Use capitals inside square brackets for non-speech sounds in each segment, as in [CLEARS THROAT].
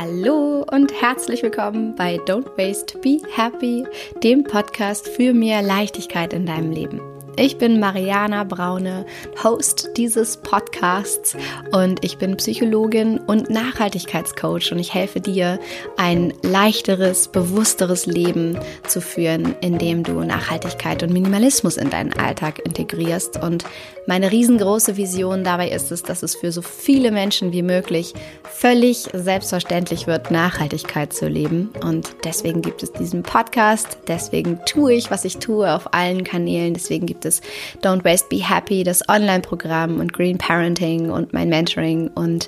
Hallo und herzlich willkommen bei Don't Waste, Be Happy, dem Podcast für mehr Leichtigkeit in deinem Leben. Ich bin Mariana Braune, Host dieses Podcasts und ich bin Psychologin und Nachhaltigkeitscoach und ich helfe dir, ein leichteres, bewussteres Leben zu führen, indem du Nachhaltigkeit und Minimalismus in deinen Alltag integrierst. Und meine riesengroße Vision dabei ist es, dass es für so viele Menschen wie möglich völlig selbstverständlich wird, Nachhaltigkeit zu leben. Und deswegen gibt es diesen Podcast, deswegen tue ich, was ich tue auf allen Kanälen, deswegen gibt es es Don't Waste, Be Happy, das Online-Programm und Green Parenting und mein Mentoring. Und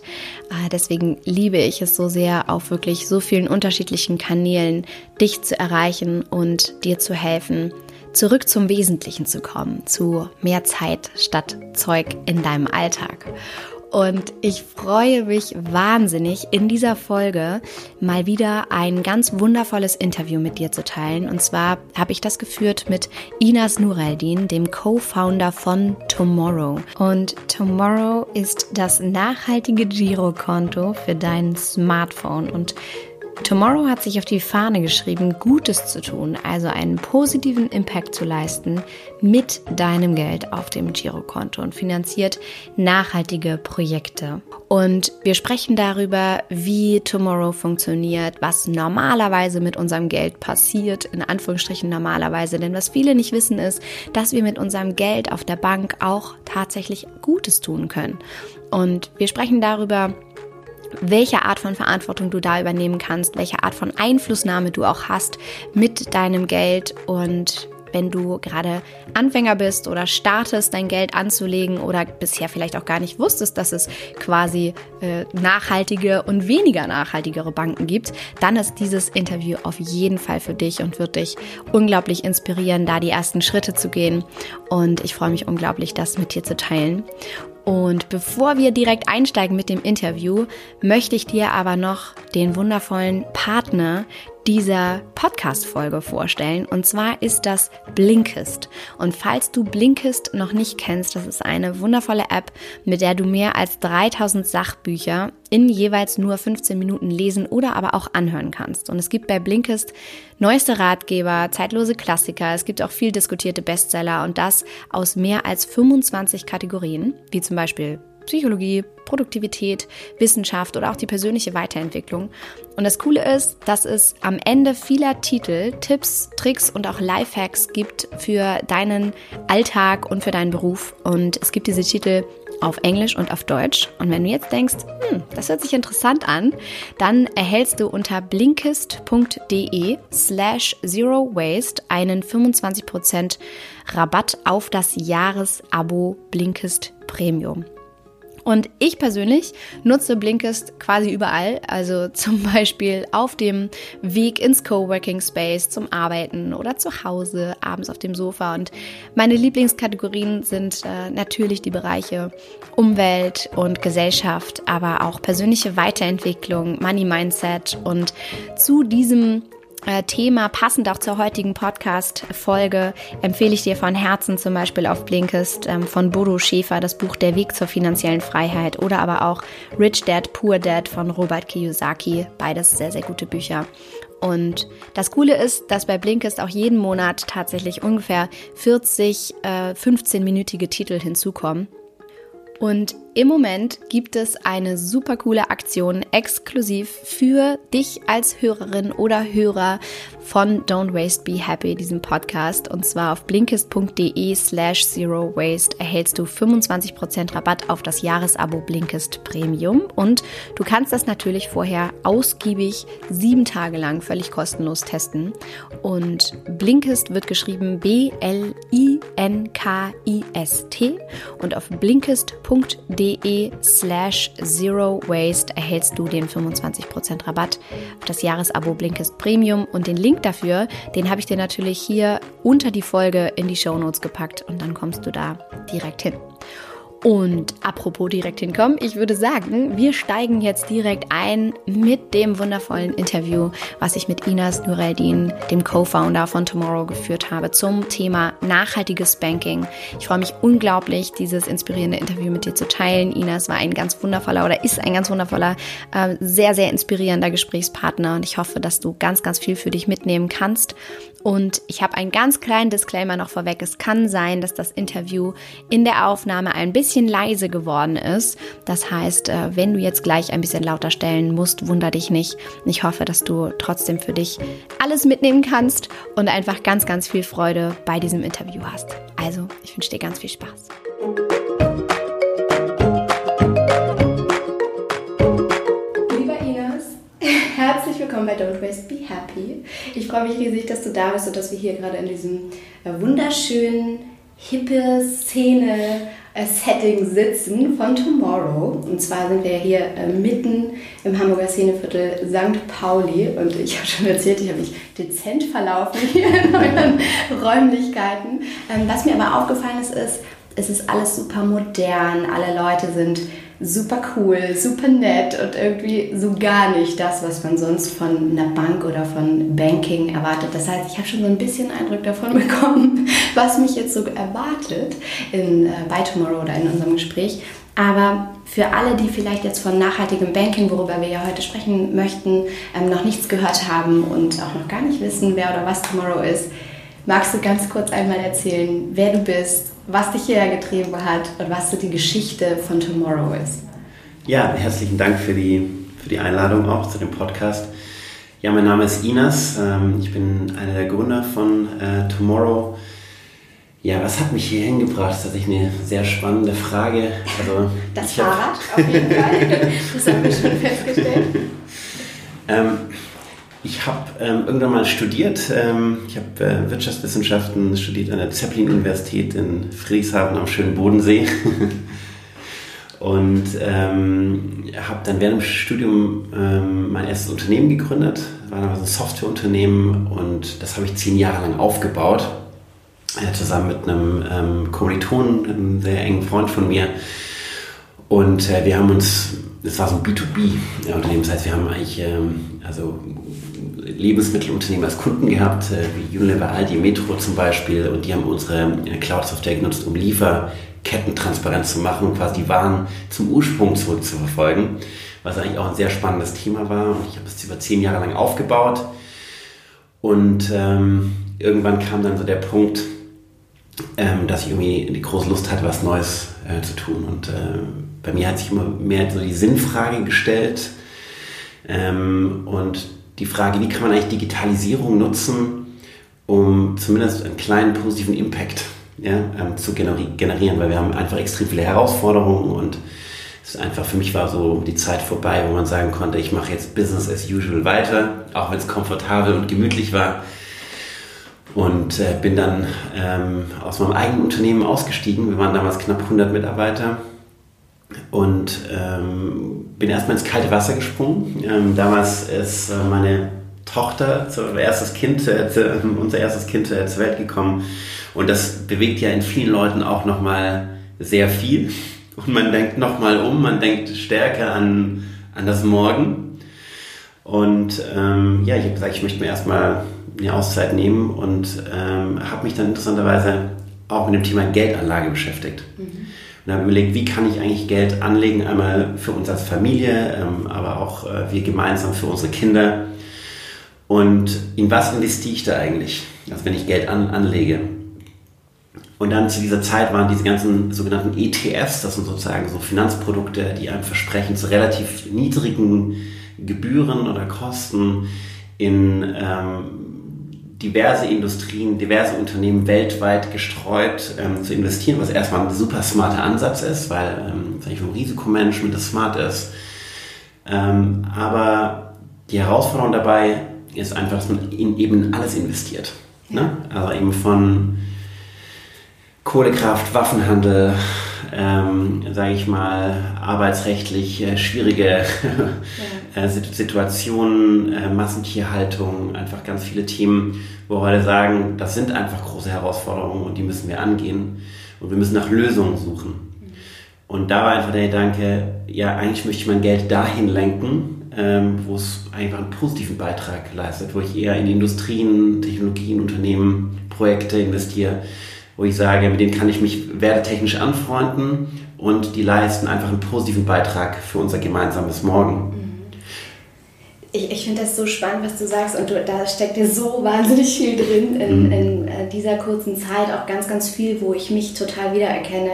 äh, deswegen liebe ich es so sehr, auf wirklich so vielen unterschiedlichen Kanälen dich zu erreichen und dir zu helfen, zurück zum Wesentlichen zu kommen, zu mehr Zeit statt Zeug in deinem Alltag. Und ich freue mich wahnsinnig, in dieser Folge mal wieder ein ganz wundervolles Interview mit dir zu teilen. Und zwar habe ich das geführt mit Inas Nureldin, dem Co-Founder von Tomorrow. Und Tomorrow ist das nachhaltige Girokonto für dein Smartphone. Und Tomorrow hat sich auf die Fahne geschrieben, Gutes zu tun, also einen positiven Impact zu leisten mit deinem Geld auf dem Girokonto und finanziert nachhaltige Projekte. Und wir sprechen darüber, wie Tomorrow funktioniert, was normalerweise mit unserem Geld passiert, in Anführungsstrichen normalerweise. Denn was viele nicht wissen ist, dass wir mit unserem Geld auf der Bank auch tatsächlich Gutes tun können. Und wir sprechen darüber, welche Art von Verantwortung du da übernehmen kannst, welche Art von Einflussnahme du auch hast mit deinem Geld und wenn du gerade Anfänger bist oder startest, dein Geld anzulegen oder bisher vielleicht auch gar nicht wusstest, dass es quasi äh, nachhaltige und weniger nachhaltigere Banken gibt, dann ist dieses Interview auf jeden Fall für dich und wird dich unglaublich inspirieren, da die ersten Schritte zu gehen. Und ich freue mich unglaublich, das mit dir zu teilen. Und bevor wir direkt einsteigen mit dem Interview, möchte ich dir aber noch den wundervollen Partner dieser Podcast-Folge vorstellen. Und zwar ist das Blinkist. Und falls du Blinkist noch nicht kennst, das ist eine wundervolle App, mit der du mehr als 3000 Sachbücher in jeweils nur 15 Minuten lesen oder aber auch anhören kannst. Und es gibt bei Blinkist neueste Ratgeber, zeitlose Klassiker, es gibt auch viel diskutierte Bestseller und das aus mehr als 25 Kategorien, wie zum Beispiel Psychologie, Produktivität, Wissenschaft oder auch die persönliche Weiterentwicklung. Und das Coole ist, dass es am Ende vieler Titel Tipps, Tricks und auch Lifehacks gibt für deinen Alltag und für deinen Beruf. Und es gibt diese Titel auf Englisch und auf Deutsch. Und wenn du jetzt denkst, hm, das hört sich interessant an, dann erhältst du unter blinkist.de slash zero waste einen 25% Rabatt auf das Jahresabo Blinkist Premium. Und ich persönlich nutze Blinkist quasi überall, also [LAUGHS] zum Beispiel auf dem Weg ins Coworking Space zum Arbeiten oder zu Hause, abends auf dem Sofa. Und meine Lieblingskategorien sind äh, natürlich die Bereiche Umwelt und Gesellschaft, aber auch persönliche Weiterentwicklung, Money Mindset. Und zu diesem Thema, passend auch zur heutigen Podcast-Folge, empfehle ich dir von Herzen zum Beispiel auf Blinkist ähm, von Bodo Schäfer das Buch Der Weg zur finanziellen Freiheit oder aber auch Rich Dad, Poor Dad von Robert Kiyosaki. Beides sehr, sehr gute Bücher. Und das Coole ist, dass bei Blinkist auch jeden Monat tatsächlich ungefähr 40 äh, 15-minütige Titel hinzukommen. Und im Moment gibt es eine super coole Aktion exklusiv für dich als Hörerin oder Hörer von Don't Waste Be Happy, diesem Podcast. Und zwar auf blinkist.de slash zero waste erhältst du 25% Rabatt auf das Jahresabo Blinkist Premium. Und du kannst das natürlich vorher ausgiebig sieben Tage lang völlig kostenlos testen. Und Blinkist wird geschrieben B-L-I-N-K-I-S-T. Und auf blinkist.de slash zero waste erhältst du den 25% Rabatt auf das Jahresabo Blinkist Premium und den Link dafür, den habe ich dir natürlich hier unter die Folge in die Show Notes gepackt und dann kommst du da direkt hin. Und apropos direkt hinkommen, ich würde sagen, wir steigen jetzt direkt ein mit dem wundervollen Interview, was ich mit Inas Nureldin, dem Co-Founder von Tomorrow, geführt habe zum Thema nachhaltiges Banking. Ich freue mich unglaublich, dieses inspirierende Interview mit dir zu teilen. Inas war ein ganz wundervoller oder ist ein ganz wundervoller, äh, sehr, sehr inspirierender Gesprächspartner und ich hoffe, dass du ganz, ganz viel für dich mitnehmen kannst. Und ich habe einen ganz kleinen Disclaimer noch vorweg. Es kann sein, dass das Interview in der Aufnahme ein bisschen leise geworden ist. Das heißt, äh, wenn du jetzt gleich ein bisschen lauter stellen musst, wunder dich nicht. Ich hoffe, dass du trotzdem für dich alles mitnehmen kannst und einfach ganz, ganz viel Freude bei diesem Interview hast. Also, ich wünsche dir ganz viel Spaß. [LAUGHS] Herzlich willkommen bei Don't Waste, Be Happy. Ich freue mich riesig, dass du da bist und dass wir hier gerade in diesem äh, wunderschönen, hippe Szene Setting sitzen von Tomorrow. Und zwar sind wir hier äh, mitten im Hamburger Szeneviertel St. Pauli. Und ich habe schon erzählt, ich habe mich dezent verlaufen hier in [LAUGHS] euren Räumlichkeiten. Ähm, was mir aber aufgefallen ist, ist, es ist alles super modern. Alle Leute sind super cool, super nett und irgendwie so gar nicht das, was man sonst von einer Bank oder von Banking erwartet. Das heißt, ich habe schon so ein bisschen Eindruck davon [LAUGHS] bekommen, was mich jetzt so erwartet in, äh, bei Tomorrow oder in unserem Gespräch. Aber für alle, die vielleicht jetzt von nachhaltigem Banking, worüber wir ja heute sprechen möchten, ähm, noch nichts gehört haben und auch noch gar nicht wissen, wer oder was Tomorrow ist, magst du ganz kurz einmal erzählen, wer du bist, was dich hierher getrieben hat und was so die Geschichte von Tomorrow ist. Ja, herzlichen Dank für die, für die Einladung auch zu dem Podcast. Ja, mein Name ist Inas. Ähm, ich bin einer der Gründer von äh, Tomorrow. Ja, was hat mich hier hingebracht? Das ist tatsächlich eine sehr spannende Frage. Also, das Fahrrad, hab, auf jeden Fall. Das haben wir schon festgestellt. [LAUGHS] Ähm, ich habe ähm, irgendwann mal studiert. Ähm, ich habe äh, Wirtschaftswissenschaften studiert an der Zeppelin-Universität in Friedrichshafen am schönen Bodensee. [LAUGHS] Und ähm, habe dann während dem Studium ähm, mein erstes Unternehmen gegründet. War damals ein Softwareunternehmen und das habe ich zehn Jahre lang aufgebaut. Äh, zusammen mit einem ähm, Kommilitonen, einem sehr engen Freund von mir. Und äh, wir haben uns, das war so ein B2B-Unternehmen, das heißt, wir haben eigentlich ähm, also Lebensmittelunternehmen als Kunden gehabt, äh, wie Unilever, Aldi, Metro zum Beispiel, und die haben unsere äh, Cloud-Software genutzt, um Lieferketten transparent zu machen und quasi die Waren zum Ursprung zurückzuverfolgen, was eigentlich auch ein sehr spannendes Thema war. Und ich habe es über zehn Jahre lang aufgebaut. Und ähm, irgendwann kam dann so der Punkt, ähm, dass ich irgendwie die große Lust hatte, was Neues äh, zu tun. Und äh, bei mir hat sich immer mehr so die Sinnfrage gestellt. Ähm, und die Frage, wie kann man eigentlich Digitalisierung nutzen, um zumindest einen kleinen positiven Impact ja, ähm, zu generieren, weil wir haben einfach extrem viele Herausforderungen und es ist einfach für mich war so die Zeit vorbei, wo man sagen konnte, ich mache jetzt Business as usual weiter, auch wenn es komfortabel und gemütlich war. Und äh, bin dann ähm, aus meinem eigenen Unternehmen ausgestiegen. Wir waren damals knapp 100 Mitarbeiter und ähm, bin erstmal ins kalte Wasser gesprungen. Ähm, damals ist äh, meine Tochter, zu, erstes kind, äh, [LAUGHS] unser erstes Kind äh, zur Welt gekommen und das bewegt ja in vielen Leuten auch nochmal sehr viel und man denkt nochmal um, man denkt stärker an, an das Morgen und ähm, ja, ich habe gesagt, ich möchte mir erstmal eine Auszeit nehmen und ähm, habe mich dann interessanterweise auch mit dem Thema Geldanlage beschäftigt. Mhm und habe überlegt, wie kann ich eigentlich Geld anlegen, einmal für uns als Familie, ähm, aber auch äh, wir gemeinsam für unsere Kinder. Und in was investiere ich da eigentlich, also wenn ich Geld an, anlege? Und dann zu dieser Zeit waren diese ganzen sogenannten ETFs, das sind sozusagen so Finanzprodukte, die einem versprechen, zu relativ niedrigen Gebühren oder Kosten in ähm, diverse Industrien, diverse Unternehmen weltweit gestreut ähm, zu investieren, was erstmal ein super smarter Ansatz ist, weil ähm, vom Risikomanagement das smart ist. Ähm, aber die Herausforderung dabei ist einfach, dass man in eben alles investiert. Ne? Also eben von Kohlekraft, Waffenhandel, ähm, sage ich mal, arbeitsrechtlich äh, schwierige ja. [LAUGHS] äh, Situationen, äh, Massentierhaltung, einfach ganz viele Themen, wo wir heute sagen, das sind einfach große Herausforderungen und die müssen wir angehen und wir müssen nach Lösungen suchen. Und da war einfach der Gedanke, ja, eigentlich möchte ich mein Geld dahin lenken, ähm, wo es einfach einen positiven Beitrag leistet, wo ich eher in Industrien, Technologien, Unternehmen, Projekte investiere, wo ich sage, mit denen kann ich mich wertetechnisch anfreunden und die leisten einfach einen positiven Beitrag für unser gemeinsames Morgen ich, ich finde das so spannend, was du sagst und du, da steckt dir so wahnsinnig viel drin in, mhm. in äh, dieser kurzen Zeit, auch ganz, ganz viel, wo ich mich total wiedererkenne.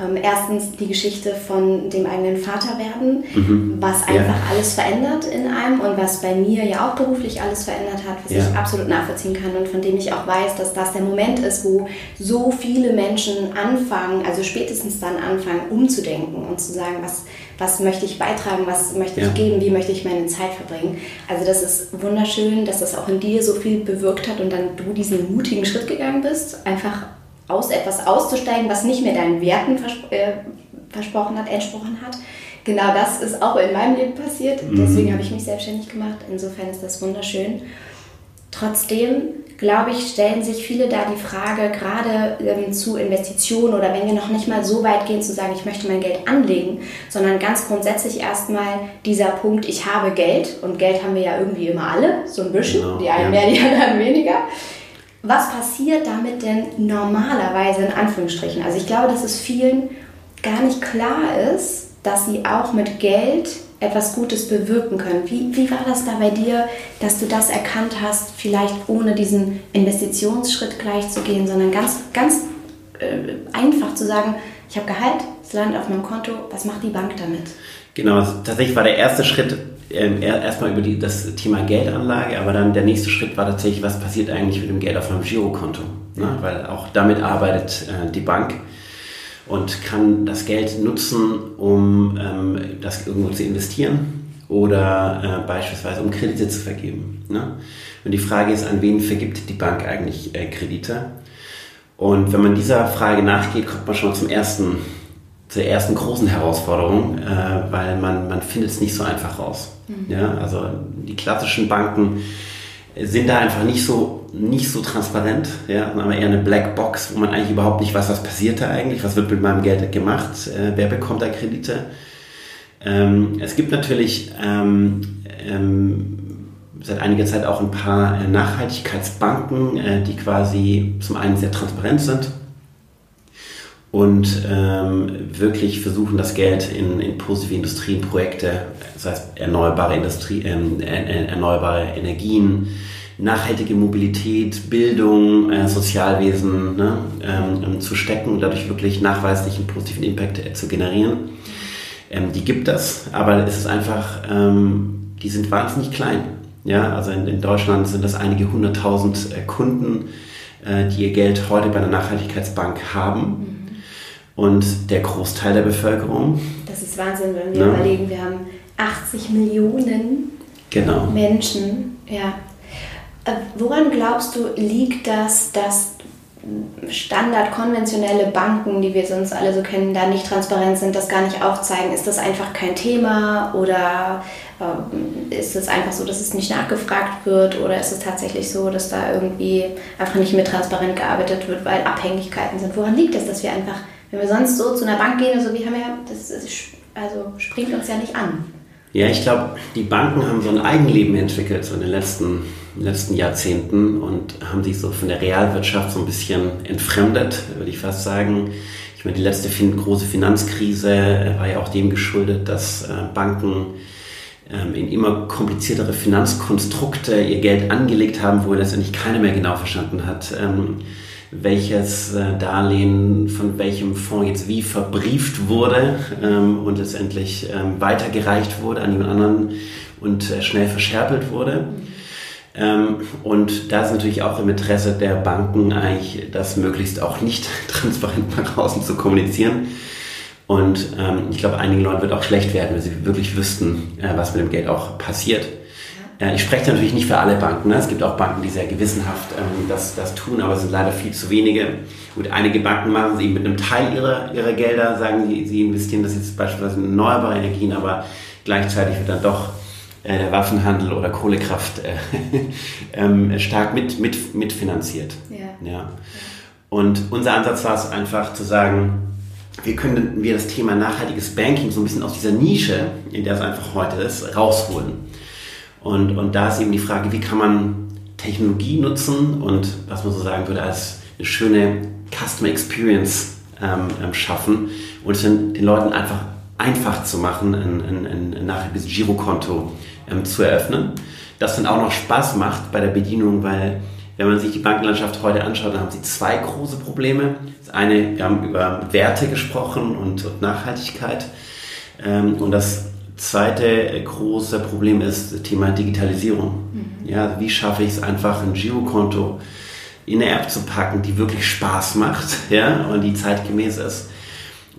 Ähm, erstens die Geschichte von dem eigenen Vaterwerden, mhm. was einfach ja. alles verändert in einem und was bei mir ja auch beruflich alles verändert hat, was ja. ich absolut nachvollziehen kann und von dem ich auch weiß, dass das der Moment ist, wo so viele Menschen anfangen, also spätestens dann anfangen, umzudenken und zu sagen, was was möchte ich beitragen, was möchte ich ja. geben, wie möchte ich meine Zeit verbringen. Also das ist wunderschön, dass das auch in dir so viel bewirkt hat und dann du diesen mutigen Schritt gegangen bist, einfach aus etwas auszusteigen, was nicht mehr deinen Werten vers äh, versprochen hat, entsprochen hat. Genau das ist auch in meinem Leben passiert. Mhm. Deswegen habe ich mich selbstständig gemacht. Insofern ist das wunderschön. Trotzdem, glaube ich, stellen sich viele da die Frage, gerade ähm, zu Investitionen oder wenn wir noch nicht mal so weit gehen zu sagen, ich möchte mein Geld anlegen, sondern ganz grundsätzlich erstmal dieser Punkt, ich habe Geld und Geld haben wir ja irgendwie immer alle, so ein bisschen, genau, die einen ja. mehr, die [LAUGHS] anderen weniger. Was passiert damit denn normalerweise in Anführungsstrichen? Also ich glaube, dass es vielen gar nicht klar ist, dass sie auch mit Geld etwas Gutes bewirken können. Wie, wie war das da bei dir, dass du das erkannt hast, vielleicht ohne diesen Investitionsschritt gleich zu gehen, sondern ganz, ganz äh, einfach zu sagen, ich habe Gehalt, es landet auf meinem Konto, was macht die Bank damit? Genau, tatsächlich war der erste Schritt ähm, erstmal über die, das Thema Geldanlage, aber dann der nächste Schritt war tatsächlich, was passiert eigentlich mit dem Geld auf meinem Girokonto? Ne? Weil auch damit arbeitet äh, die Bank und kann das Geld nutzen, um ähm, das irgendwo zu investieren oder äh, beispielsweise um Kredite zu vergeben. Ne? Und die Frage ist, an wen vergibt die Bank eigentlich äh, Kredite? Und wenn man dieser Frage nachgeht, kommt man schon zum ersten, zur ersten großen Herausforderung, äh, weil man, man findet es nicht so einfach raus. Mhm. Ja? Also die klassischen Banken sind da einfach nicht so, nicht so transparent, ja, aber eher eine Black Box, wo man eigentlich überhaupt nicht weiß, was passiert da eigentlich, was wird mit meinem Geld gemacht, äh, wer bekommt da Kredite. Ähm, es gibt natürlich ähm, ähm, seit einiger Zeit auch ein paar äh, Nachhaltigkeitsbanken, äh, die quasi zum einen sehr transparent sind und ähm, wirklich versuchen, das Geld in, in positive Industrienprojekte, das heißt erneuerbare, Industrie, ähm, äh, erneuerbare Energien, nachhaltige Mobilität, Bildung, äh, Sozialwesen ne, ähm, ähm zu stecken und dadurch wirklich nachweislich einen positiven Impact äh, zu generieren. Ähm, die gibt es, aber es ist einfach, ähm, die sind wahnsinnig klein. Ja, also in, in Deutschland sind das einige hunderttausend äh, Kunden, äh, die ihr Geld heute bei einer Nachhaltigkeitsbank haben. Mhm und der Großteil der Bevölkerung. Das ist Wahnsinn, wenn wir ja. überlegen, wir haben 80 Millionen genau. Menschen. Ja. Äh, woran glaubst du, liegt das, dass Standard konventionelle Banken, die wir sonst alle so kennen, da nicht transparent sind, das gar nicht aufzeigen? Ist das einfach kein Thema oder äh, ist es einfach so, dass es nicht nachgefragt wird oder ist es tatsächlich so, dass da irgendwie einfach nicht mit transparent gearbeitet wird, weil Abhängigkeiten sind? Woran liegt es, dass wir einfach wenn wir sonst so zu einer Bank gehen, also wir haben ja, das also springt uns ja nicht an. Ja, ich glaube, die Banken haben so ein Eigenleben entwickelt so in den letzten, letzten Jahrzehnten und haben sich so von der Realwirtschaft so ein bisschen entfremdet, würde ich fast sagen. Ich meine, die letzte große Finanzkrise äh, war ja auch dem geschuldet, dass äh, Banken ähm, in immer kompliziertere Finanzkonstrukte ihr Geld angelegt haben, wo letztendlich keiner mehr genau verstanden hat ähm, welches äh, Darlehen von welchem Fonds jetzt wie verbrieft wurde ähm, und letztendlich weitergereicht wurde an jemand anderen und schnell verscherpelt wurde. Ähm, und da ist natürlich auch im Interesse der Banken eigentlich, das möglichst auch nicht [LAUGHS] transparent nach außen zu kommunizieren. Und ähm, ich glaube, einigen Leuten wird auch schlecht werden, wenn sie wirklich wüssten, äh, was mit dem Geld auch passiert. Ich spreche natürlich nicht für alle Banken. Ne? Es gibt auch Banken, die sehr gewissenhaft ähm, das, das tun, aber es sind leider viel zu wenige. Gut, einige Banken machen es eben mit einem Teil ihrer, ihrer Gelder, sagen sie, sie investieren das jetzt beispielsweise in erneuerbare Energien, aber gleichzeitig wird dann doch äh, der Waffenhandel oder Kohlekraft äh, [LAUGHS] ähm, stark mit, mit, mitfinanziert. Ja. ja. Und unser Ansatz war es einfach zu sagen, wie können wir das Thema nachhaltiges Banking so ein bisschen aus dieser Nische, in der es einfach heute ist, rausholen. Und, und da ist eben die Frage, wie kann man Technologie nutzen und was man so sagen würde, als eine schöne Customer Experience ähm, ähm schaffen und es den, Leuten einfach einfach zu machen, ein, ein, ein nachhaltiges Girokonto ähm, zu eröffnen. Das dann auch noch Spaß macht bei der Bedienung, weil wenn man sich die Bankenlandschaft heute anschaut, dann haben sie zwei große Probleme. Das eine, wir haben über Werte gesprochen und, und Nachhaltigkeit. Ähm, und das zweite große Problem ist das Thema Digitalisierung. Mhm. Ja, wie schaffe ich es einfach, ein Girokonto in eine App zu packen, die wirklich Spaß macht [LAUGHS] ja, und die zeitgemäß ist.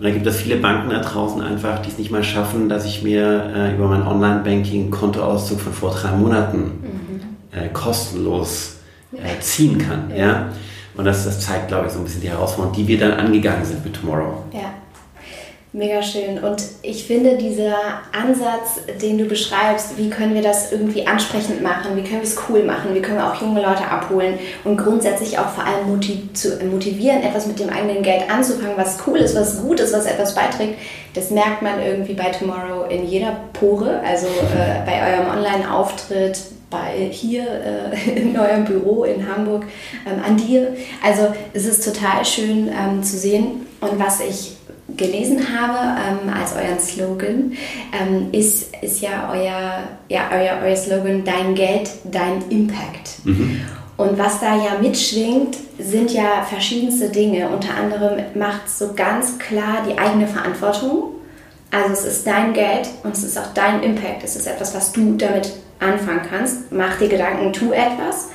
Und da gibt es viele Banken da draußen einfach, die es nicht mal schaffen, dass ich mir äh, über mein Online-Banking Kontoauszug von vor drei Monaten mhm. äh, kostenlos äh, ziehen kann. Ja. ja. Und das, das zeigt, glaube ich, so ein bisschen die Herausforderung, die wir dann angegangen sind mit Tomorrow. Ja. Mega schön. Und ich finde, dieser Ansatz, den du beschreibst, wie können wir das irgendwie ansprechend machen, wie können wir es cool machen, wie können wir auch junge Leute abholen und grundsätzlich auch vor allem motiv zu motivieren, etwas mit dem eigenen Geld anzufangen, was cool ist, was gut ist, was etwas beiträgt, das merkt man irgendwie bei Tomorrow in jeder Pore. Also äh, bei eurem Online-Auftritt, bei hier äh, [LAUGHS] in eurem Büro in Hamburg, ähm, an dir. Also es ist total schön ähm, zu sehen. Und was ich gelesen habe ähm, als euren Slogan, ähm, ist, ist ja euer, ja euer, euer Slogan Dein Geld, dein Impact. Mhm. Und was da ja mitschwingt, sind ja verschiedenste Dinge. Unter anderem macht so ganz klar die eigene Verantwortung. Also es ist dein Geld und es ist auch dein Impact. Es ist etwas, was du damit anfangen kannst. Mach dir Gedanken, tu etwas.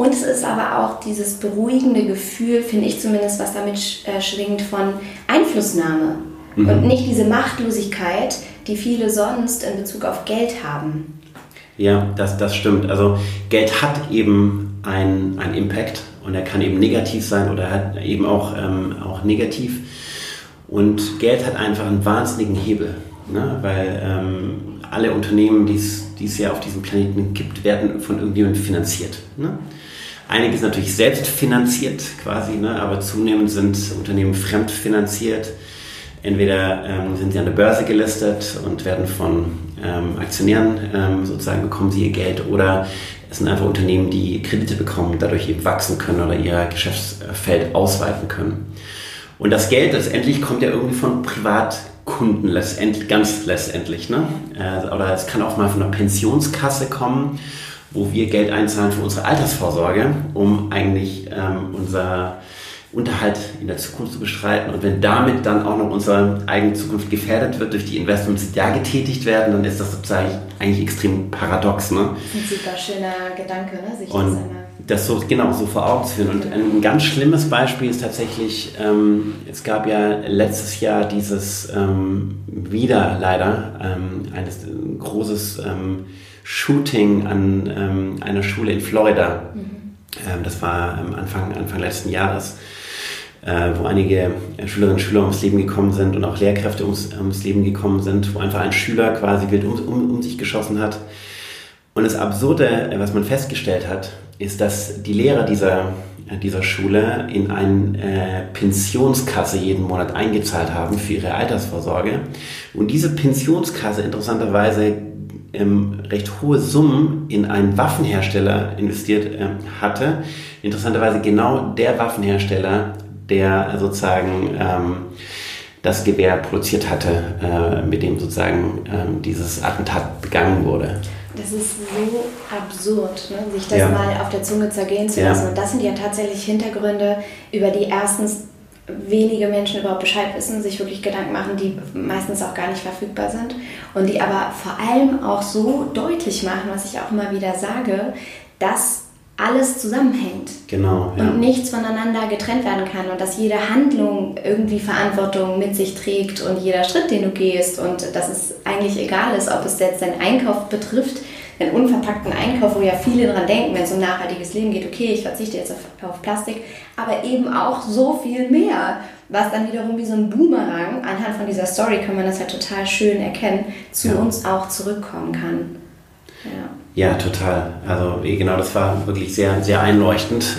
Und es ist aber auch dieses beruhigende Gefühl, finde ich zumindest, was damit äh, schwingt, von Einflussnahme. Mhm. Und nicht diese Machtlosigkeit, die viele sonst in Bezug auf Geld haben. Ja, das, das stimmt. Also Geld hat eben einen Impact und er kann eben negativ sein oder hat eben auch, ähm, auch negativ. Und Geld hat einfach einen wahnsinnigen Hebel, ne? weil ähm, alle Unternehmen, die es ja auf diesem Planeten gibt, werden von irgendjemandem finanziert. Ne? Einiges natürlich selbst finanziert quasi, ne? aber zunehmend sind Unternehmen fremdfinanziert. Entweder ähm, sind sie an der Börse gelistet und werden von ähm, Aktionären ähm, sozusagen bekommen sie ihr Geld oder es sind einfach Unternehmen, die Kredite bekommen, dadurch eben wachsen können oder ihr Geschäftsfeld ausweiten können. Und das Geld letztendlich kommt ja irgendwie von Privatkunden letztendlich, ganz letztendlich. Ne? Äh, oder es kann auch mal von einer Pensionskasse kommen wo wir Geld einzahlen für unsere Altersvorsorge, um eigentlich ähm, unser Unterhalt in der Zukunft zu bestreiten. Und wenn damit dann auch noch unsere eigene Zukunft gefährdet wird durch die Investments, die da getätigt werden, dann ist das sozusagen eigentlich extrem paradox. Ne? Ein super schöner Gedanke, ne? sich und das so genau so vor Augen zu führen. Und ein ganz schlimmes Beispiel ist tatsächlich, ähm, es gab ja letztes Jahr dieses ähm, wieder leider ähm, eines ein großes ähm, Shooting an ähm, einer Schule in Florida. Mhm. Ähm, das war Anfang, Anfang letzten Jahres, äh, wo einige Schülerinnen und Schüler ums Leben gekommen sind und auch Lehrkräfte ums, ums Leben gekommen sind, wo einfach ein Schüler quasi wild um, um, um sich geschossen hat. Und das Absurde, äh, was man festgestellt hat, ist, dass die Lehrer dieser, äh, dieser Schule in eine äh, Pensionskasse jeden Monat eingezahlt haben für ihre Altersvorsorge. Und diese Pensionskasse interessanterweise ähm, recht hohe Summen in einen Waffenhersteller investiert äh, hatte. Interessanterweise genau der Waffenhersteller, der sozusagen ähm, das Gewehr produziert hatte, äh, mit dem sozusagen ähm, dieses Attentat begangen wurde. Das ist so absurd, ne? sich das ja. mal auf der Zunge zergehen zu lassen. Ja. Und das sind ja tatsächlich Hintergründe, über die erstens wenige Menschen überhaupt Bescheid wissen, sich wirklich Gedanken machen, die meistens auch gar nicht verfügbar sind und die aber vor allem auch so deutlich machen, was ich auch immer wieder sage, dass alles zusammenhängt genau, ja. und nichts voneinander getrennt werden kann und dass jede Handlung irgendwie Verantwortung mit sich trägt und jeder Schritt, den du gehst und dass es eigentlich egal ist, ob es jetzt deinen Einkauf betrifft, einen unverpackten Einkauf, wo ja viele dran denken, wenn es um nachhaltiges Leben geht, okay, ich verzichte jetzt auf, auf Plastik, aber eben auch so viel mehr, was dann wiederum wie so ein Boomerang, anhand von dieser Story kann man das ja total schön erkennen, zu ja. uns auch zurückkommen kann. Ja. ja, total. Also genau, das war wirklich sehr, sehr einleuchtend.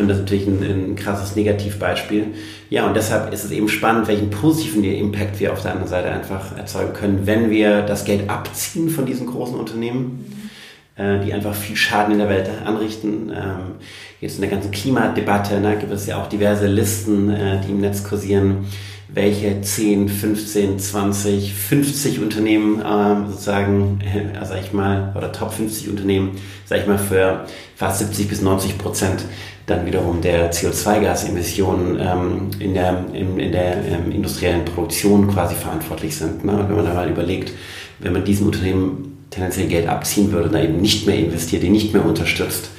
Und das ist natürlich ein, ein krasses Negativbeispiel. Ja, und deshalb ist es eben spannend, welchen positiven Impact wir auf der anderen Seite einfach erzeugen können, wenn wir das Geld abziehen von diesen großen Unternehmen, äh, die einfach viel Schaden in der Welt anrichten. Ähm, jetzt in der ganzen Klimadebatte ne, gibt es ja auch diverse Listen, äh, die im Netz kursieren welche 10, 15, 20, 50 Unternehmen äh, sozusagen, äh, sag ich mal, oder Top 50 Unternehmen, sag ich mal, für fast 70 bis 90 Prozent dann wiederum der CO2-Gasemissionen ähm, in der, in, in der ähm, industriellen Produktion quasi verantwortlich sind. Ne? Wenn man da mal überlegt, wenn man diesen Unternehmen tendenziell Geld abziehen würde, da eben nicht mehr investiert, die nicht mehr unterstützt,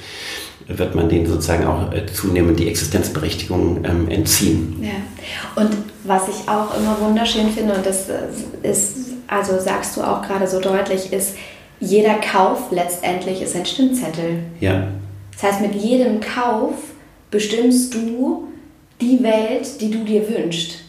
wird man denen sozusagen auch äh, zunehmend die Existenzberechtigung ähm, entziehen. Ja. Und was ich auch immer wunderschön finde, und das äh, ist, also sagst du auch gerade so deutlich, ist, jeder Kauf letztendlich ist ein Stimmzettel. Ja. Das heißt, mit jedem Kauf bestimmst du die Welt, die du dir wünschst.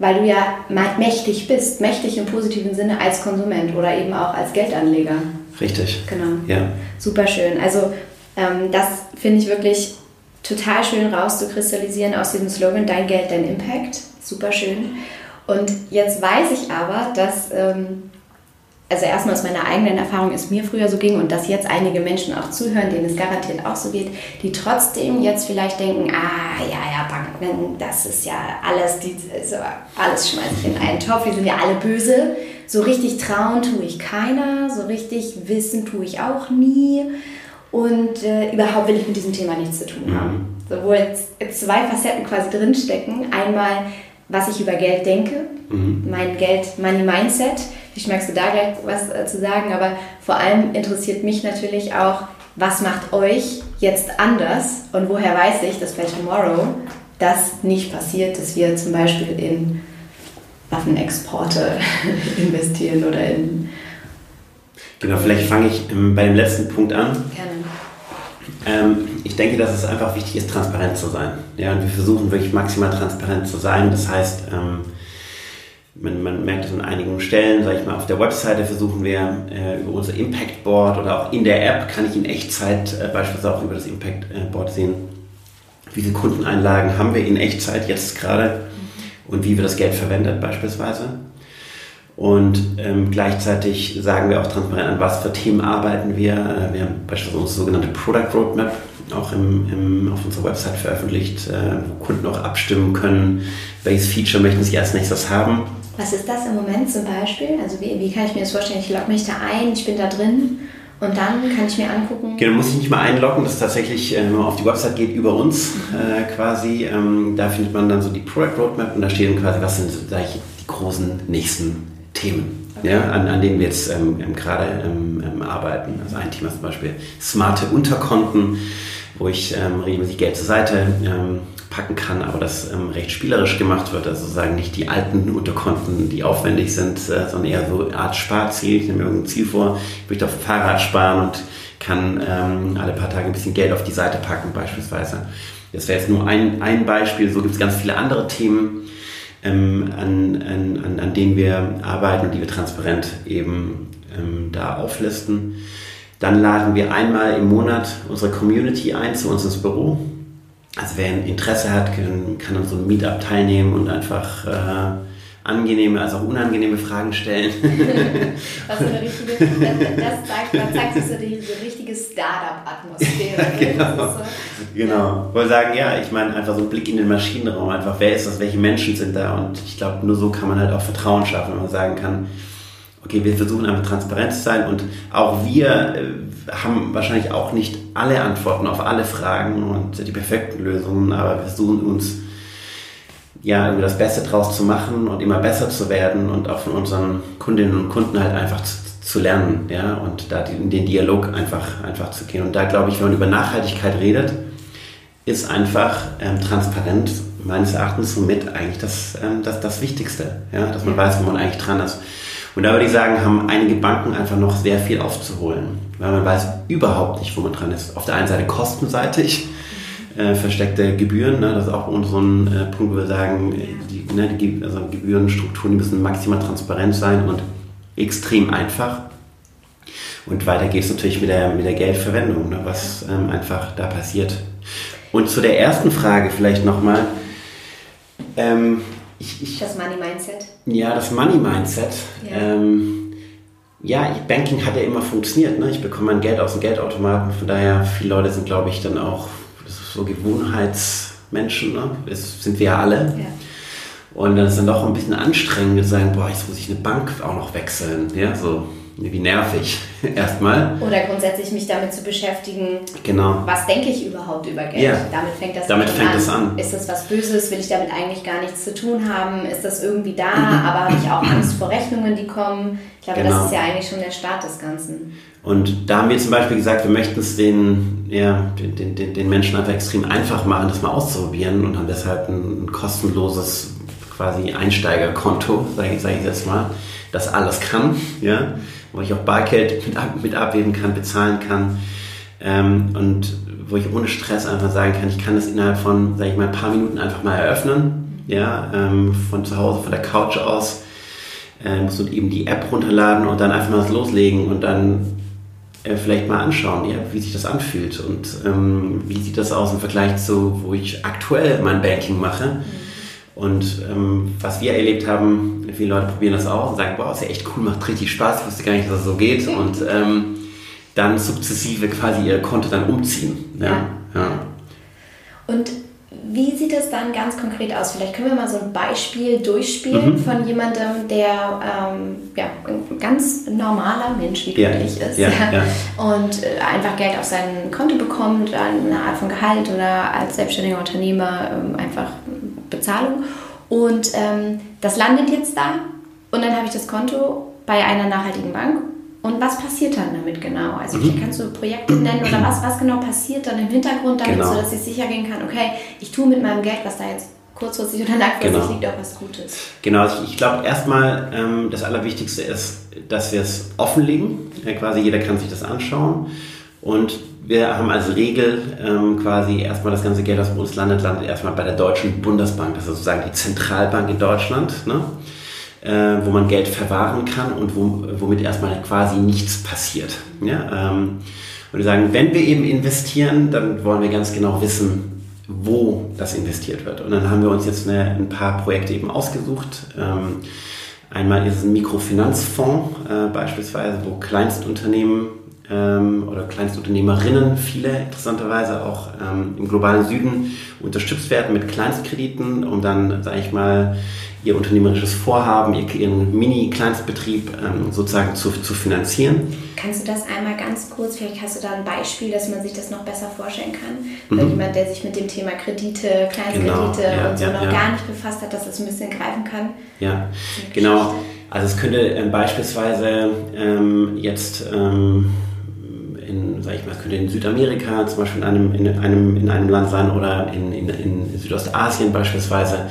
Weil du ja mächtig bist, mächtig im positiven Sinne als Konsument oder eben auch als Geldanleger. Richtig. Genau. Ja. Super schön. Also ähm, das finde ich wirklich total schön rauszukristallisieren aus diesem Slogan Dein Geld, dein Impact. Super schön. Und jetzt weiß ich aber, dass ähm, also erstmal aus meiner eigenen Erfahrung es mir früher so ging und dass jetzt einige Menschen auch zuhören, denen es garantiert auch so geht, die trotzdem jetzt vielleicht denken, ah ja, ja, Banken, das ist ja alles, die, so, alles schmeiße ich in einen Topf, wir sind ja alle böse. So richtig trauen tue ich keiner, so richtig wissen tue ich auch nie und äh, überhaupt will ich mit diesem Thema nichts zu tun haben. Mhm. So, wo jetzt zwei Facetten quasi drinstecken. Einmal, was ich über Geld denke, mhm. mein Geld, Money Mindset Vielleicht magst du da gleich was äh, zu sagen, aber vor allem interessiert mich natürlich auch, was macht euch jetzt anders und woher weiß ich, dass bei Tomorrow das nicht passiert, dass wir zum Beispiel in Waffenexporte [LAUGHS] investieren oder in. Genau, vielleicht fange ich ähm, bei dem letzten Punkt an. Gerne. Ähm, ich denke, dass es einfach wichtig ist, transparent zu sein. Ja, und wir versuchen wirklich maximal transparent zu sein. Das heißt, ähm, man, man merkt es an einigen Stellen, sage ich mal, auf der Webseite versuchen wir äh, über unser Impact Board oder auch in der App kann ich in Echtzeit äh, beispielsweise auch über das Impact äh, Board sehen, wie viele Kundeneinlagen haben wir in Echtzeit jetzt gerade und wie wir das Geld verwendet beispielsweise. Und ähm, gleichzeitig sagen wir auch transparent, an was für Themen arbeiten wir. Äh, wir haben beispielsweise unsere sogenannte Product Roadmap auch im, im, auf unserer Website veröffentlicht, äh, wo Kunden auch abstimmen können, welches Feature möchten sie als nächstes haben. Was ist das im Moment zum Beispiel? Also wie, wie kann ich mir das vorstellen? Ich logge mich da ein, ich bin da drin und dann kann ich mir angucken. Genau, muss ich nicht mal einloggen. Das ist tatsächlich, äh, wenn man auf die Website geht, über uns äh, quasi. Ähm, da findet man dann so die Product Roadmap und da stehen quasi, was sind ich, die großen nächsten Themen, okay. ja, an, an denen wir jetzt ähm, ähm gerade ähm, ähm, arbeiten. Also ein Thema zum Beispiel smarte Unterkonten, wo ich ähm, regelmäßig Geld zur Seite packen kann, aber das ähm, recht spielerisch gemacht wird. Also sozusagen nicht die alten Unterkonten, die aufwendig sind, äh, sondern eher so eine Art Sparziel. Ich nehme mir irgendein Ziel vor, ich möchte auf dem Fahrrad sparen und kann ähm, alle paar Tage ein bisschen Geld auf die Seite packen beispielsweise. Das wäre jetzt nur ein, ein Beispiel. So gibt es ganz viele andere Themen, ähm, an, an, an denen wir arbeiten und die wir transparent eben ähm, da auflisten. Dann laden wir einmal im Monat unsere Community ein zu uns ins Büro also wer Interesse hat, kann, kann an so einem Meetup teilnehmen und einfach äh, angenehme, also auch unangenehme Fragen stellen. [LAUGHS] Was so eine [LAUGHS] richtige, das, zeigt, man zeigt sich so die, die richtige Startup-Atmosphäre. [LAUGHS] genau. So, genau. Ja. Wo wir sagen, ja, ich meine einfach so ein Blick in den Maschinenraum, einfach wer ist das, welche Menschen sind da und ich glaube, nur so kann man halt auch Vertrauen schaffen, wenn man sagen kann, okay, wir versuchen einfach transparent zu sein und auch wir äh, haben wahrscheinlich auch nicht alle Antworten auf alle Fragen und die perfekten Lösungen, aber wir versuchen uns ja irgendwie das Beste draus zu machen und immer besser zu werden und auch von unseren Kundinnen und Kunden halt einfach zu, zu lernen, ja, und da in den Dialog einfach, einfach zu gehen. Und da glaube ich, wenn man über Nachhaltigkeit redet, ist einfach ähm, transparent meines Erachtens somit eigentlich das, ähm, das, das Wichtigste, ja, dass man weiß, wo man eigentlich dran ist. Und da würde ich sagen, haben einige Banken einfach noch sehr viel aufzuholen, weil man weiß überhaupt nicht, wo man dran ist. Auf der einen Seite kostenseitig, äh, versteckte Gebühren, ne, das ist auch so ein äh, Punkt, wo wir sagen, die, ne, die also Gebührenstrukturen die müssen maximal transparent sein und extrem einfach. Und weiter geht es natürlich mit der, mit der Geldverwendung, ne, was ähm, einfach da passiert. Und zu der ersten Frage vielleicht nochmal. Ähm, ich, ich, das Money Mindset. Ja, das Money Mindset. Ja. Ähm, ja, Banking hat ja immer funktioniert. Ne? Ich bekomme mein Geld aus dem Geldautomaten. Von daher, viele Leute sind, glaube ich, dann auch so Gewohnheitsmenschen. Ne? Das sind wir ja alle. Ja. Und dann ist dann doch ein bisschen anstrengend zu sagen, boah, jetzt muss ich eine Bank auch noch wechseln. Ja, so wie nervig [LAUGHS] erstmal. Oder grundsätzlich mich damit zu beschäftigen, genau. was denke ich überhaupt über Geld? Ja. Damit fängt das damit fängt an. Es an. Ist das was Böses? Will ich damit eigentlich gar nichts zu tun haben? Ist das irgendwie da? Mhm. Aber habe ich auch Angst vor Rechnungen, die kommen? Ich glaube, genau. das ist ja eigentlich schon der Start des Ganzen. Und da haben wir zum Beispiel gesagt, wir möchten es den, ja, den, den, den Menschen einfach extrem einfach machen, das mal auszuprobieren und haben deshalb ein, ein kostenloses quasi Einsteigerkonto, sage ich, sag ich jetzt mal, das alles kann, ja, wo ich auch Bargeld mit, ab, mit abheben kann, bezahlen kann ähm, und wo ich ohne Stress einfach sagen kann, ich kann das innerhalb von, sage ich mal, ein paar Minuten einfach mal eröffnen, ja, ähm, von zu Hause, von der Couch aus, äh, musst du eben die App runterladen und dann einfach mal loslegen und dann äh, vielleicht mal anschauen, ja, wie sich das anfühlt und ähm, wie sieht das aus im Vergleich zu, wo ich aktuell mein Banking mache. Und ähm, was wir erlebt haben, viele Leute probieren das auch und sagen, boah, ist ja echt cool, macht richtig Spaß, ich wusste gar nicht, dass es so geht. Und ähm, dann sukzessive quasi ihr Konto dann umziehen. Ja. ja. ja. Und wie sieht es dann ganz konkret aus? Vielleicht können wir mal so ein Beispiel durchspielen mhm. von jemandem, der ähm, ja, ein ganz normaler Mensch wie ja. ich ist ja, ja. und äh, einfach Geld auf sein Konto bekommt, eine Art von Gehalt oder als selbstständiger Unternehmer ähm, einfach Bezahlung. Und ähm, das landet jetzt da und dann habe ich das Konto bei einer nachhaltigen Bank. Und was passiert dann damit genau? Also mhm. kannst du Projekte nennen oder was, was genau passiert dann im Hintergrund damit, genau. so dass ich sicher gehen kann, okay, ich tue mit meinem Geld, was da jetzt kurzfristig oder langfristig genau. liegt, auch was Gutes. Genau, also ich glaube erstmal, ähm, das Allerwichtigste ist, dass wir es offenlegen. Ja, quasi jeder kann sich das anschauen. Und wir haben als Regel ähm, quasi erstmal das ganze Geld, das bei uns landet, landet erstmal bei der Deutschen Bundesbank. Das ist sozusagen die Zentralbank in Deutschland, ne? äh, wo man Geld verwahren kann und wo, womit erstmal quasi nichts passiert. Ja? Ähm, und wir sagen, wenn wir eben investieren, dann wollen wir ganz genau wissen, wo das investiert wird. Und dann haben wir uns jetzt eine, ein paar Projekte eben ausgesucht. Ähm, einmal ist es ein Mikrofinanzfonds äh, beispielsweise, wo Kleinstunternehmen ähm, oder Kleinstunternehmerinnen, viele interessanterweise auch ähm, im globalen Süden unterstützt werden mit Kleinstkrediten, um dann, sage ich mal, ihr unternehmerisches Vorhaben, ihren Mini-Kleinstbetrieb ähm, sozusagen zu, zu finanzieren. Kannst du das einmal ganz kurz, vielleicht hast du da ein Beispiel, dass man sich das noch besser vorstellen kann? Mhm. jemand, der sich mit dem Thema Kredite, Kleinstkredite genau, ja, und so ja, noch ja. gar nicht befasst hat, dass das ein bisschen greifen kann? Ja, genau. Also es könnte ähm, beispielsweise ähm, jetzt ähm, in, sag ich mal, es könnte in Südamerika zum Beispiel in einem, in einem, in einem Land sein oder in, in, in Südostasien beispielsweise,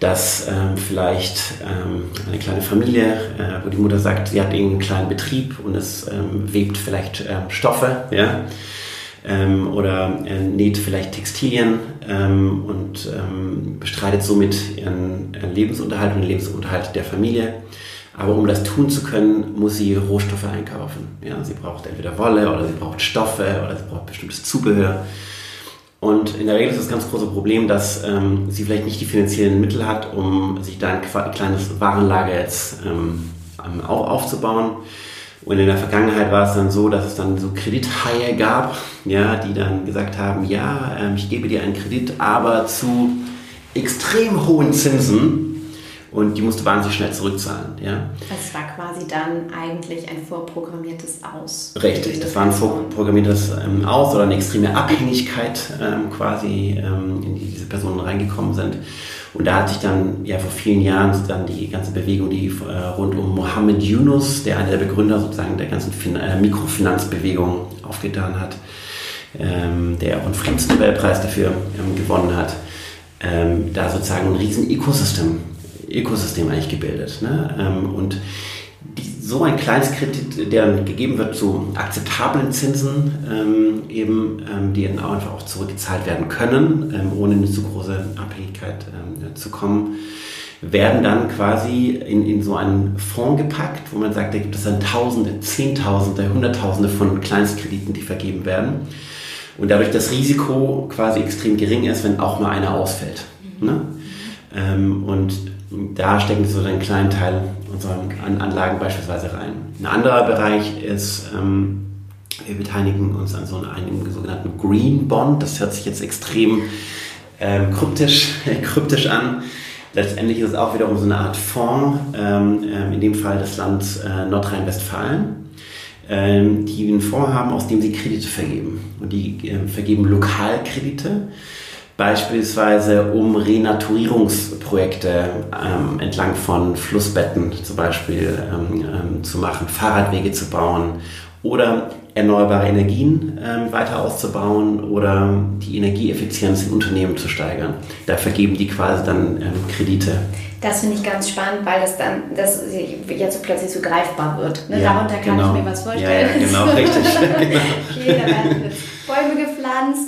dass ähm, vielleicht ähm, eine kleine Familie, äh, wo die Mutter sagt, sie hat einen kleinen Betrieb und es ähm, webt vielleicht ähm, Stoffe, ja, ähm, oder äh, näht vielleicht Textilien ähm, und bestreitet somit ihren, ihren Lebensunterhalt und den Lebensunterhalt der Familie. Aber um das tun zu können, muss sie Rohstoffe einkaufen. Ja, sie braucht entweder Wolle oder sie braucht Stoffe oder sie braucht bestimmtes Zubehör. Und in der Regel ist das ganz große Problem, dass ähm, sie vielleicht nicht die finanziellen Mittel hat, um sich da ein kleines Warenlager jetzt ähm, aufzubauen. Und in der Vergangenheit war es dann so, dass es dann so Kredithaie gab, ja, die dann gesagt haben, ja, ähm, ich gebe dir einen Kredit, aber zu extrem hohen Zinsen und die musste wahnsinnig schnell zurückzahlen. Ja. Das war quasi dann eigentlich ein vorprogrammiertes Aus. Richtig, das war ein vorprogrammiertes ähm, Aus oder eine extreme Abhängigkeit ähm, quasi, ähm, in die diese Personen reingekommen sind. Und da hat sich dann ja vor vielen Jahren dann die ganze Bewegung, die äh, rund um Mohammed Yunus, der einer der Begründer sozusagen der ganzen fin äh, Mikrofinanzbewegung aufgetan hat, ähm, der auch einen Friedensnobelpreis dafür ähm, gewonnen hat, ähm, da sozusagen ein riesen Ecosystem Ökosystem eigentlich gebildet. Ne? Ähm, und die, so ein kleines Kredit, der gegeben wird zu akzeptablen Zinsen, ähm, eben, ähm, die dann auch einfach auch zurückgezahlt werden können, ähm, ohne eine zu große Abhängigkeit ähm, zu kommen, werden dann quasi in, in so einen Fonds gepackt, wo man sagt, da gibt es dann Tausende, Zehntausende, Hunderttausende von Kleinstkrediten, die vergeben werden. Und dadurch das Risiko quasi extrem gering ist, wenn auch mal einer ausfällt. Mhm. Ne? Ähm, und da stecken so einen kleinen Teil unserer Anlagen beispielsweise rein. Ein anderer Bereich ist, ähm, wir beteiligen uns an so einem sogenannten Green Bond. Das hört sich jetzt extrem ähm, kryptisch, [LAUGHS] kryptisch an. Letztendlich ist es auch wiederum so eine Art Fonds, ähm, ähm in dem Fall des Landes äh, Nordrhein-Westfalen, ähm, die einen Fonds haben, aus dem sie Kredite vergeben. Und die äh, vergeben Lokalkredite beispielsweise um Renaturierungsprojekte ähm, entlang von Flussbetten zum Beispiel ähm, ähm, zu machen, Fahrradwege zu bauen oder erneuerbare Energien ähm, weiter auszubauen oder die Energieeffizienz in Unternehmen zu steigern. Da vergeben die quasi dann ähm, Kredite. Das finde ich ganz spannend, weil das dann das jetzt so plötzlich so greifbar wird. Ne? Ja, Darunter kann genau. ich mir was vorstellen. Ja, ja genau, richtig. [LAUGHS] [LAUGHS] genau. okay, da werden Bäume gepflanzt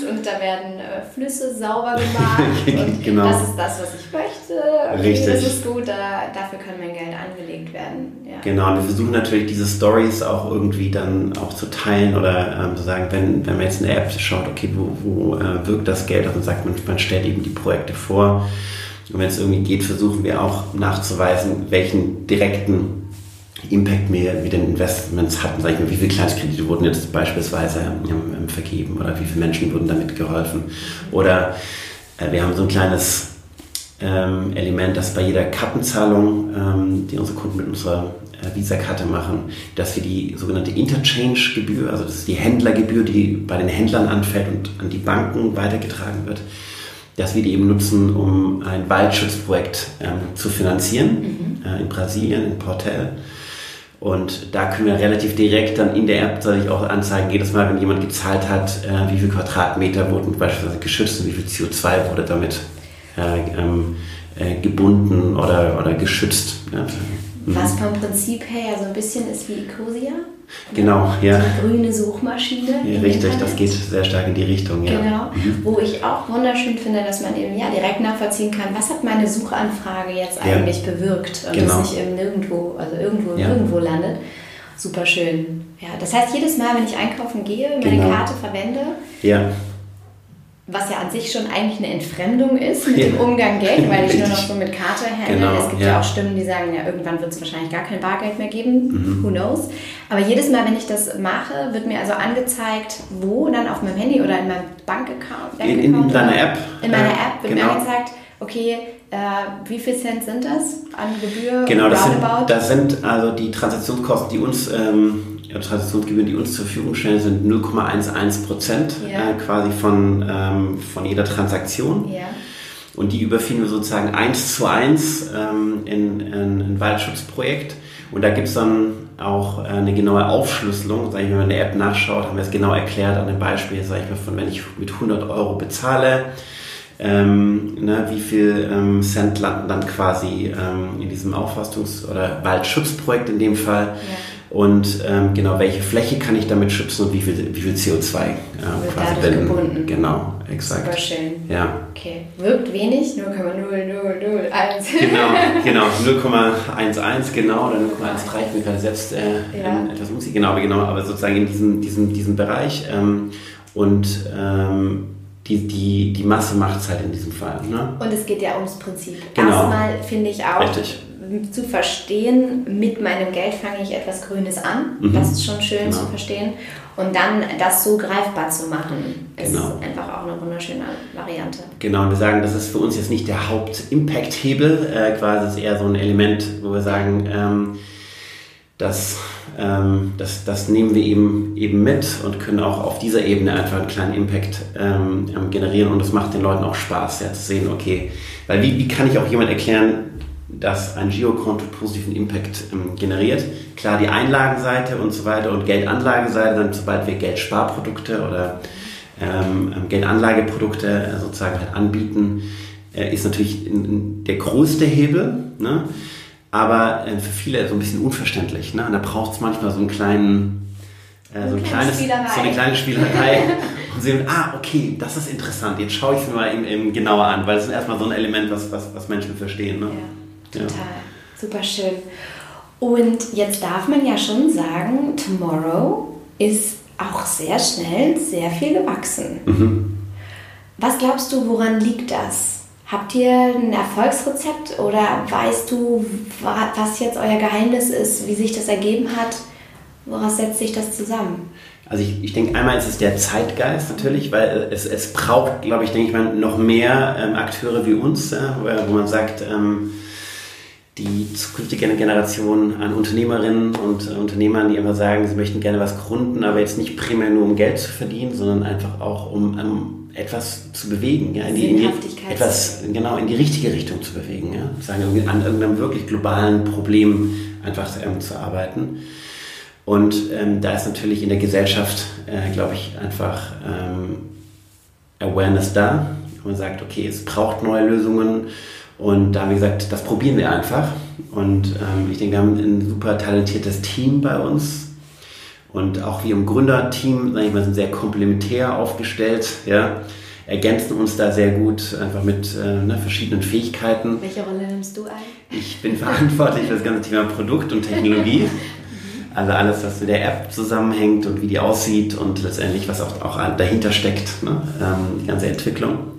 und da werden äh, Flüsse sauber gemacht. [LAUGHS] und genau. das ist das, was ich möchte. Okay, richtig. Das ist gut, da, dafür kann mein Geld angelegt werden. Ja. Genau, und wir versuchen natürlich diese Stories auch irgendwie dann auch zu teilen oder ähm, zu sagen, wenn, wenn man jetzt eine App schaut, okay, wo, wo äh, wirkt das Geld und sagt man, man stellt eben die Projekte vor. Und wenn es irgendwie geht, versuchen wir auch nachzuweisen, welchen direkten Impact wir, wir den Investments hatten. Sag ich mal, wie viele Kleinstkredite wurden jetzt beispielsweise ähm, vergeben oder wie viele Menschen wurden damit geholfen. Oder äh, wir haben so ein kleines ähm, Element, dass bei jeder Kartenzahlung, ähm, die unsere Kunden mit unserer äh, Visa-Karte machen, dass wir die sogenannte Interchange-Gebühr, also das ist die Händlergebühr, die bei den Händlern anfällt und an die Banken weitergetragen wird, dass wir die eben nutzen, um ein Waldschutzprojekt ähm, zu finanzieren mhm. äh, in Brasilien, in Portel. Und da können wir relativ direkt dann in der App ich auch anzeigen, jedes Mal, wenn jemand gezahlt hat, äh, wie viel Quadratmeter wurden beispielsweise geschützt und wie viel CO2 wurde damit äh, ähm, äh, gebunden oder, oder geschützt. Ja. Was vom Prinzip her ja so ein bisschen ist wie Ecosia. Genau, ja. Die grüne Suchmaschine. Ja, richtig, das geht sehr stark in die Richtung, ja. Genau, mhm. wo ich auch wunderschön finde, dass man eben ja direkt nachvollziehen kann, was hat meine Suchanfrage jetzt eigentlich ja. bewirkt und genau. das nicht eben nirgendwo, also irgendwo ja. irgendwo landet. Super schön. Ja, das heißt, jedes Mal, wenn ich einkaufen gehe, meine genau. Karte verwende, ja was ja an sich schon eigentlich eine Entfremdung ist mit ja. dem Umgang Geld, weil ich nur noch so mit Karte handle. Genau, es gibt ja. ja. auch Stimmen, die sagen, ja, irgendwann wird es wahrscheinlich gar kein Bargeld mehr geben. Mhm. Who knows? Aber jedes Mal, wenn ich das mache, wird mir also angezeigt, wo, dann auf meinem Handy oder in meinem Bankaccount. Bank in, in deiner App. In meiner App wird genau. mir angezeigt, okay, äh, wie viel Cent sind das an Gebühr? Genau, das sind, das sind also die Transaktionskosten, die uns ähm, Transaktionsgebühren, die uns zur Verfügung stellen, sind 0,11 Prozent ja. äh, quasi von, ähm, von jeder Transaktion. Ja. Und die überfielen wir sozusagen eins zu eins ähm, in, in ein Waldschutzprojekt. Und da gibt es dann auch äh, eine genaue Aufschlüsselung. Sag ich, wenn man in der App nachschaut, haben wir es genau erklärt an dem Beispiel, sage ich mal, von wenn ich mit 100 Euro bezahle, ähm, ne, wie viel ähm, Cent landen dann quasi ähm, in diesem Aufforstungs- oder Waldschutzprojekt in dem Fall. Ja und ähm, genau welche Fläche kann ich damit schützen und wie viel, wie viel CO2 äh, quasi binden. gebunden. Genau, exakt. Super schön. Ja. Okay, wirkt wenig, 0,0001. genau, [LAUGHS] genau, 0,11 genau oder 0,13, ich bin gerade selbst äh, ja. etwas unsicher, genau, genau, aber sozusagen in diesem, diesem, diesem Bereich ähm, und ähm, die, die, die Masse macht es halt in diesem Fall. Ne? Und es geht ja ums Prinzip. Genau. Erstmal finde ich auch, Richtig zu verstehen, mit meinem Geld fange ich etwas Grünes an. Mhm. Das ist schon schön genau. zu verstehen. Und dann das so greifbar zu machen, ist genau. einfach auch eine wunderschöne Variante. Genau, und wir sagen, das ist für uns jetzt nicht der Haupt-Impact-Hebel, äh, quasi ist eher so ein Element, wo wir sagen, ähm, das, ähm, das, das nehmen wir eben, eben mit und können auch auf dieser Ebene einfach einen kleinen Impact ähm, generieren und es macht den Leuten auch Spaß, ja, zu sehen, okay, weil wie, wie kann ich auch jemand erklären, dass ein Girokonto positiven Impact ähm, generiert. Klar, die Einlagenseite und so weiter und Geldanlageseite, dann sobald wir Geldsparprodukte oder ähm, ähm Geldanlageprodukte äh, sozusagen halt anbieten, äh, ist natürlich der größte Hebel, ne? aber äh, für viele so ein bisschen unverständlich. Ne? Und da braucht es manchmal so einen kleinen, äh, so, ein kleines, so eine kleine Spielerei. und sehen, ah, okay, das ist interessant, jetzt schaue ich es mir mal im, im genauer an, weil es ist erstmal so ein Element, was, was, was Menschen verstehen. Ne? Ja. Total. Ja. Super schön. Und jetzt darf man ja schon sagen, Tomorrow ist auch sehr schnell sehr viel gewachsen. Mhm. Was glaubst du, woran liegt das? Habt ihr ein Erfolgsrezept oder weißt du, was jetzt euer Geheimnis ist, wie sich das ergeben hat? Woraus setzt sich das zusammen? Also ich, ich denke, einmal ist es der Zeitgeist natürlich, weil es, es braucht, glaube ich, denke ich mal, noch mehr ähm, Akteure wie uns, äh, wo man sagt, ähm, die zukünftige Generation an Unternehmerinnen und äh, Unternehmern, die immer sagen, sie möchten gerne was gründen, aber jetzt nicht primär nur um Geld zu verdienen, sondern einfach auch um, um etwas zu bewegen, ja, in die, in die, etwas genau in die richtige Richtung zu bewegen, ja, sagen an irgendeinem wirklich globalen Problem einfach ähm, zu arbeiten. Und ähm, da ist natürlich in der Gesellschaft, äh, glaube ich, einfach ähm, Awareness da. Man sagt, okay, es braucht neue Lösungen und da haben wir gesagt, das probieren wir einfach. Und ähm, ich denke, wir haben ein super talentiertes Team bei uns. Und auch wir im Gründerteam, sage ich mal, sind sehr komplementär aufgestellt. Ja, ergänzen uns da sehr gut, einfach mit äh, ne, verschiedenen Fähigkeiten. Welche Rolle nimmst du ein? Ich bin verantwortlich für das ganze Thema Produkt und Technologie. [LAUGHS] Also alles, was mit der App zusammenhängt und wie die aussieht und letztendlich, was auch, auch dahinter steckt, ne? ähm, die ganze Entwicklung.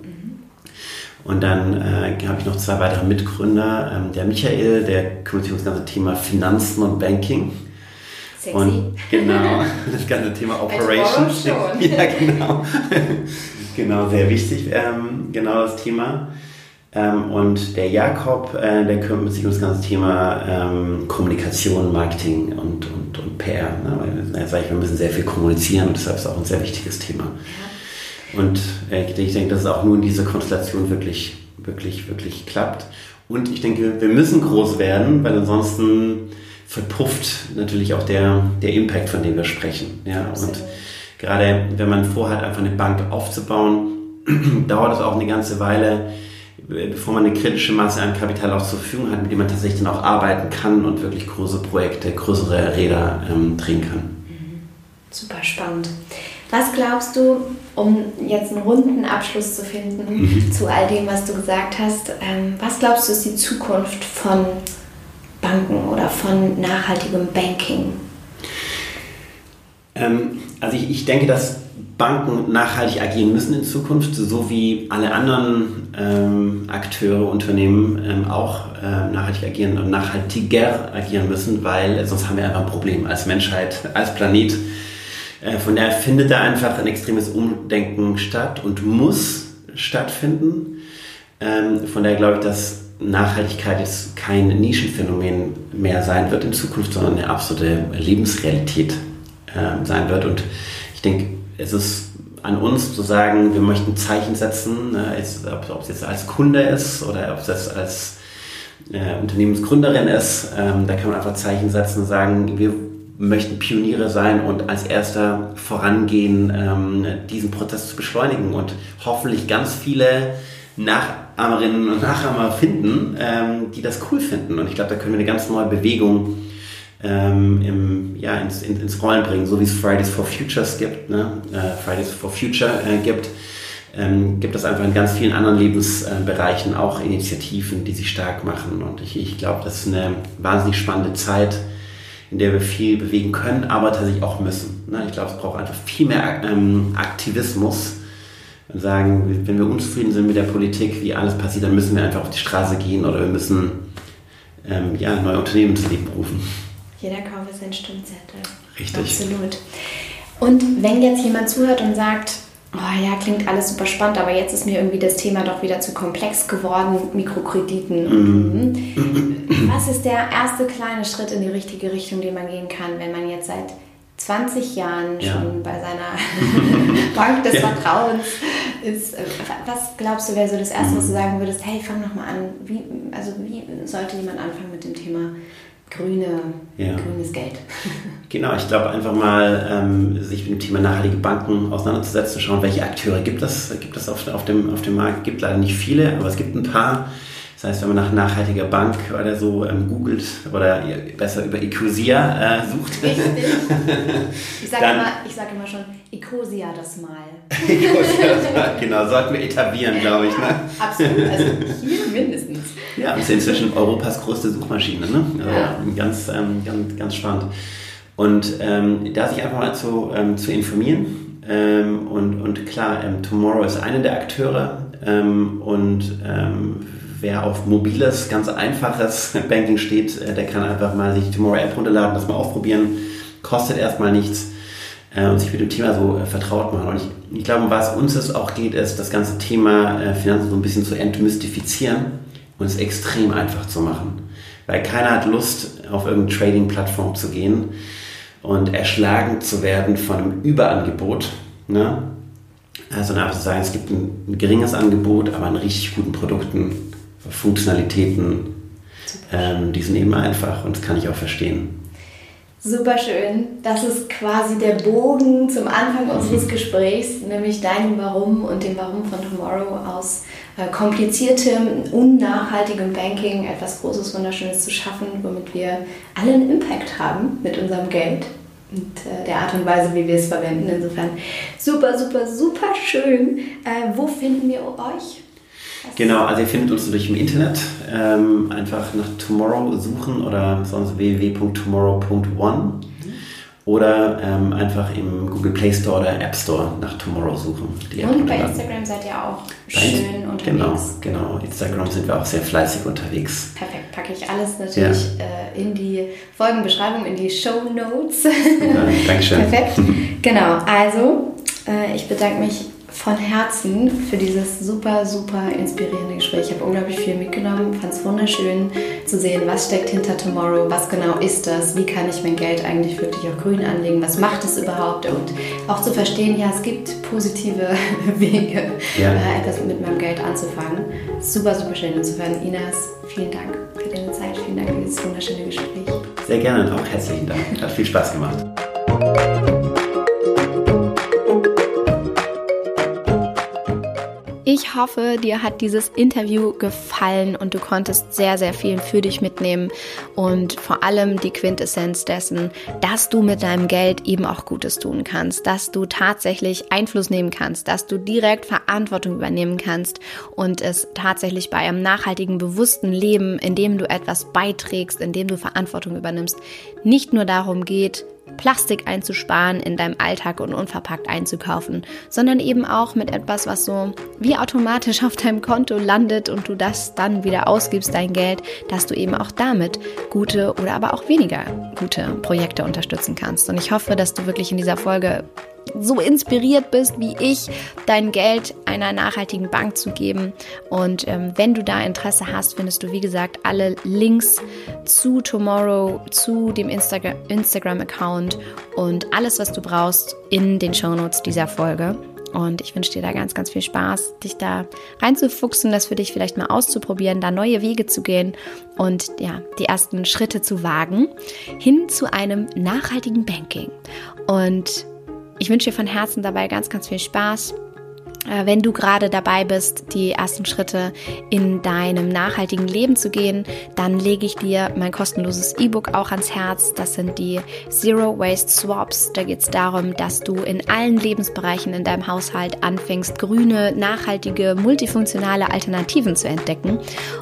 Und dann äh, habe ich noch zwei weitere Mitgründer. Ähm, der Michael, der kümmert sich um das ganze Thema Finanzen und Banking. Sexy. Und genau, [LAUGHS] das ganze Thema Operations. [LAUGHS] ja, genau. [LAUGHS] genau, sehr wichtig, ähm, genau das Thema. Ähm, und der Jakob, äh, der kümmert sich um das ganze Thema ähm, Kommunikation, Marketing und, und, und PR. Ne? Weil, sag ich, wir müssen sehr viel kommunizieren und deshalb ist es auch ein sehr wichtiges Thema. Ja. Und äh, ich denke, dass es auch nur in dieser Konstellation wirklich, wirklich, wirklich klappt. Und ich denke, wir müssen groß werden, weil ansonsten verpufft natürlich auch der, der Impact, von dem wir sprechen. Ja? Und gerade wenn man vorhat, einfach eine Bank aufzubauen, [CLEARS THROAT] dauert es auch eine ganze Weile, bevor man eine kritische Masse an Kapital auch zur Verfügung hat, mit dem man tatsächlich dann auch arbeiten kann und wirklich große Projekte, größere Räder ähm, drehen kann. Mhm. Super spannend. Was glaubst du, um jetzt einen runden Abschluss zu finden mhm. zu all dem, was du gesagt hast, ähm, was glaubst du ist die Zukunft von Banken oder von nachhaltigem Banking? Ähm, also ich, ich denke, dass Banken nachhaltig agieren müssen in Zukunft, so wie alle anderen ähm, Akteure, Unternehmen ähm, auch äh, nachhaltig agieren und nachhaltiger agieren müssen, weil sonst haben wir einfach ein Problem als Menschheit, als Planet von daher findet da einfach ein extremes Umdenken statt und muss stattfinden. Ähm, von daher glaube ich, dass Nachhaltigkeit jetzt kein Nischenphänomen mehr sein wird in Zukunft, sondern eine absolute Lebensrealität ähm, sein wird. Und ich denke, es ist an uns zu sagen, wir möchten Zeichen setzen, ne, ob es jetzt als Kunde ist oder ob es jetzt als äh, Unternehmensgründerin ist. Ähm, da kann man einfach Zeichen setzen und sagen, wir möchten Pioniere sein und als erster vorangehen, ähm, diesen Prozess zu beschleunigen und hoffentlich ganz viele Nachahmerinnen und Nachahmer finden, ähm, die das cool finden. Und ich glaube, da können wir eine ganz neue Bewegung ähm, im, ja, ins, in, ins Rollen bringen, so wie es Fridays for Futures gibt, ne? äh, Fridays for Future äh, gibt. Ähm, gibt es einfach in ganz vielen anderen Lebensbereichen auch Initiativen, die sich stark machen. Und ich, ich glaube, das ist eine wahnsinnig spannende Zeit, in der wir viel bewegen können, aber tatsächlich auch müssen. Ne? Ich glaube, es braucht einfach viel mehr ähm, Aktivismus. Und sagen, wenn wir unzufrieden sind mit der Politik, wie alles passiert, dann müssen wir einfach auf die Straße gehen oder wir müssen ähm, ja, neue Unternehmen zu Leben rufen. Jeder Kauf ist ein Stimmzettel. Richtig. Absolut. Und wenn jetzt jemand zuhört und sagt, oh ja, klingt alles super spannend, aber jetzt ist mir irgendwie das Thema doch wieder zu komplex geworden, Mikrokrediten. Mhm. Was ist der erste kleine Schritt in die richtige Richtung, den man gehen kann, wenn man jetzt seit 20 Jahren ja. schon bei seiner [LAUGHS] Bank des ja. Vertrauens ist? Was glaubst du, wäre so das Erste, was du mhm. sagen würdest, hey, fang noch mal an. Wie, also wie sollte jemand anfangen mit dem Thema grüne, ja. grünes Geld. [LAUGHS] Genau, ich glaube einfach mal, ähm, sich mit dem Thema nachhaltige Banken auseinanderzusetzen, schauen, welche Akteure gibt es, gibt es auf, auf, dem, auf dem Markt. Es gibt leider nicht viele, aber es gibt ein paar. Das heißt, wenn man nach nachhaltiger Bank oder so ähm, googelt oder besser über Ecosia äh, sucht. Richtig. [LAUGHS] Ich sage immer, sag immer schon, Ecosia das Mal. [LAUGHS] Ecosia das Mal, genau, sollten wir etablieren, glaube ich. Ne? Absolut, also hier mindestens. Ja, ist inzwischen Europas größte Suchmaschine. Ne? Also ja. ganz, ähm, ganz, ganz spannend. Und ähm, da sich einfach mal zu, ähm, zu informieren. Ähm, und, und klar, ähm, Tomorrow ist einer der Akteure. Und wer auf mobiles, ganz einfaches Banking steht, äh, der kann einfach mal sich die Tomorrow App runterladen, das mal ausprobieren. Kostet erstmal nichts äh, und sich mit dem Thema so äh, vertraut machen. Und ich, ich glaube, was uns es auch geht, ist, das ganze Thema Finanzen so ein bisschen zu entmystifizieren und es extrem einfach zu machen. Weil keiner hat Lust, auf irgendeine Trading-Plattform zu gehen und erschlagen zu werden von einem Überangebot. Ne? Also einfach zu sagen, es gibt ein, ein, geringes Angebot, aber an richtig guten Produkten, Funktionalitäten, ähm, die sind eben einfach und das kann ich auch verstehen. Super schön. Das ist quasi der Bogen zum Anfang unseres mhm. Gesprächs, nämlich deinem Warum und dem Warum von Tomorrow aus äh, kompliziertem, unnachhaltigem Banking etwas Großes, Wunderschönes zu schaffen, womit wir alle einen Impact haben mit unserem Geld und äh, der Art und Weise, wie wir es verwenden. Insofern super, super, super schön. Äh, wo finden wir euch? Genau, also ihr findet uns durch im Internet. Ähm, einfach nach Tomorrow suchen oder sonst www.tomorrow.one oder ähm, einfach im Google Play Store oder App Store nach Tomorrow suchen. und bei Instagram seid ihr auch schön unterwegs. Genau, genau. Instagram sind wir auch sehr fleißig unterwegs. Perfekt, packe ich alles natürlich ja. äh, in die Folgenbeschreibung, in die Show Notes. Ja, Dankeschön. [LAUGHS] Perfekt. Genau, also äh, ich bedanke mich von Herzen für dieses super, super inspirierende Gespräch. Ich habe unglaublich viel mitgenommen, fand es wunderschön zu sehen, was steckt hinter Tomorrow, was genau ist das, wie kann ich mein Geld eigentlich wirklich auch grün anlegen, was macht es überhaupt und auch zu verstehen, ja, es gibt positive [LAUGHS] Wege, ja. äh, etwas mit meinem Geld anzufangen. Super, super schön. Insofern, Inas, vielen Dank für deine Zeit, vielen Dank für dieses wunderschöne Gespräch. Sehr gerne und auch herzlichen Dank. Hat viel Spaß gemacht. Ich hoffe, dir hat dieses Interview gefallen und du konntest sehr, sehr viel für dich mitnehmen und vor allem die Quintessenz dessen, dass du mit deinem Geld eben auch Gutes tun kannst, dass du tatsächlich Einfluss nehmen kannst, dass du direkt Verantwortung übernehmen kannst und es tatsächlich bei einem nachhaltigen, bewussten Leben, in dem du etwas beiträgst, in dem du Verantwortung übernimmst, nicht nur darum geht, Plastik einzusparen in deinem Alltag und unverpackt einzukaufen, sondern eben auch mit etwas, was so wie automatisch auf deinem Konto landet und du das dann wieder ausgibst, dein Geld, dass du eben auch damit gute oder aber auch weniger gute Projekte unterstützen kannst. Und ich hoffe, dass du wirklich in dieser Folge so inspiriert bist wie ich, dein Geld einer nachhaltigen Bank zu geben. Und ähm, wenn du da Interesse hast, findest du, wie gesagt, alle Links zu Tomorrow, zu dem Insta Instagram-Account und alles, was du brauchst, in den Shownotes dieser Folge. Und ich wünsche dir da ganz, ganz viel Spaß, dich da reinzufuchsen, das für dich vielleicht mal auszuprobieren, da neue Wege zu gehen und ja, die ersten Schritte zu wagen hin zu einem nachhaltigen Banking. Und ich wünsche dir von Herzen dabei ganz, ganz viel Spaß. Äh, wenn du gerade dabei bist, die ersten Schritte in deinem nachhaltigen Leben zu gehen, dann lege ich dir mein kostenloses E-Book auch ans Herz. Das sind die Zero Waste Swaps. Da geht es darum, dass du in allen Lebensbereichen in deinem Haushalt anfängst, grüne, nachhaltige, multifunktionale Alternativen zu entdecken.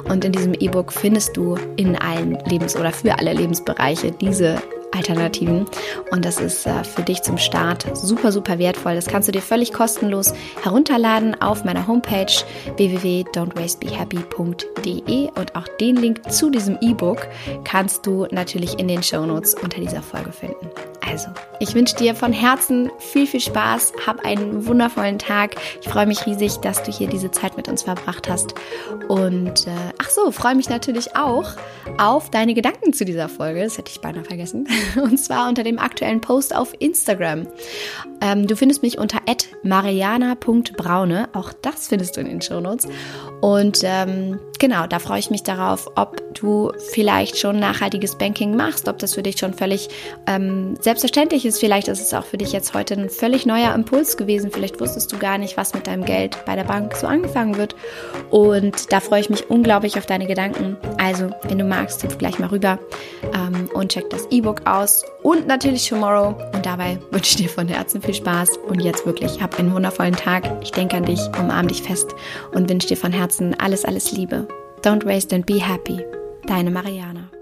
Und in diesem E-Book findest du in allen Lebens- oder für alle Lebensbereiche diese Alternativen. Und das ist äh, für dich zum Start super, super wertvoll. Das kannst du dir völlig kostenlos herunterladen auf meiner Homepage www.don'twastebehappy.de und auch den Link zu diesem E-Book kannst du natürlich in den Show Notes unter dieser Folge finden. Also, ich wünsche dir von Herzen viel, viel Spaß. Hab einen wundervollen Tag. Ich freue mich riesig, dass du hier diese Zeit mit uns verbracht hast. Und äh, ach so, freue mich natürlich auch auf deine Gedanken zu dieser Folge. Das hätte ich beinahe vergessen. [LAUGHS] Und zwar unter dem aktuellen Post auf Instagram. Ähm, du findest mich unter mariana.braune. Auch das findest du in den Shownotes. Und ähm, genau, da freue ich mich darauf, ob du vielleicht schon nachhaltiges Banking machst, ob das für dich schon völlig ähm, selbstverständlich ist. Vielleicht ist es auch für dich jetzt heute ein völlig neuer Impuls gewesen. Vielleicht wusstest du gar nicht, was mit deinem Geld bei der Bank so angefangen wird. Und da freue ich mich unglaublich auf deine Gedanken. Also, wenn du magst, hüpf gleich mal rüber ähm, und check das E-Book aus und natürlich Tomorrow. Und dabei wünsche ich dir von Herzen viel Spaß. Und jetzt wirklich, hab einen wundervollen Tag. Ich denke an dich, umarm dich fest und wünsche dir von Herzen alles, alles Liebe. Don't waste and be happy. Deine Mariana.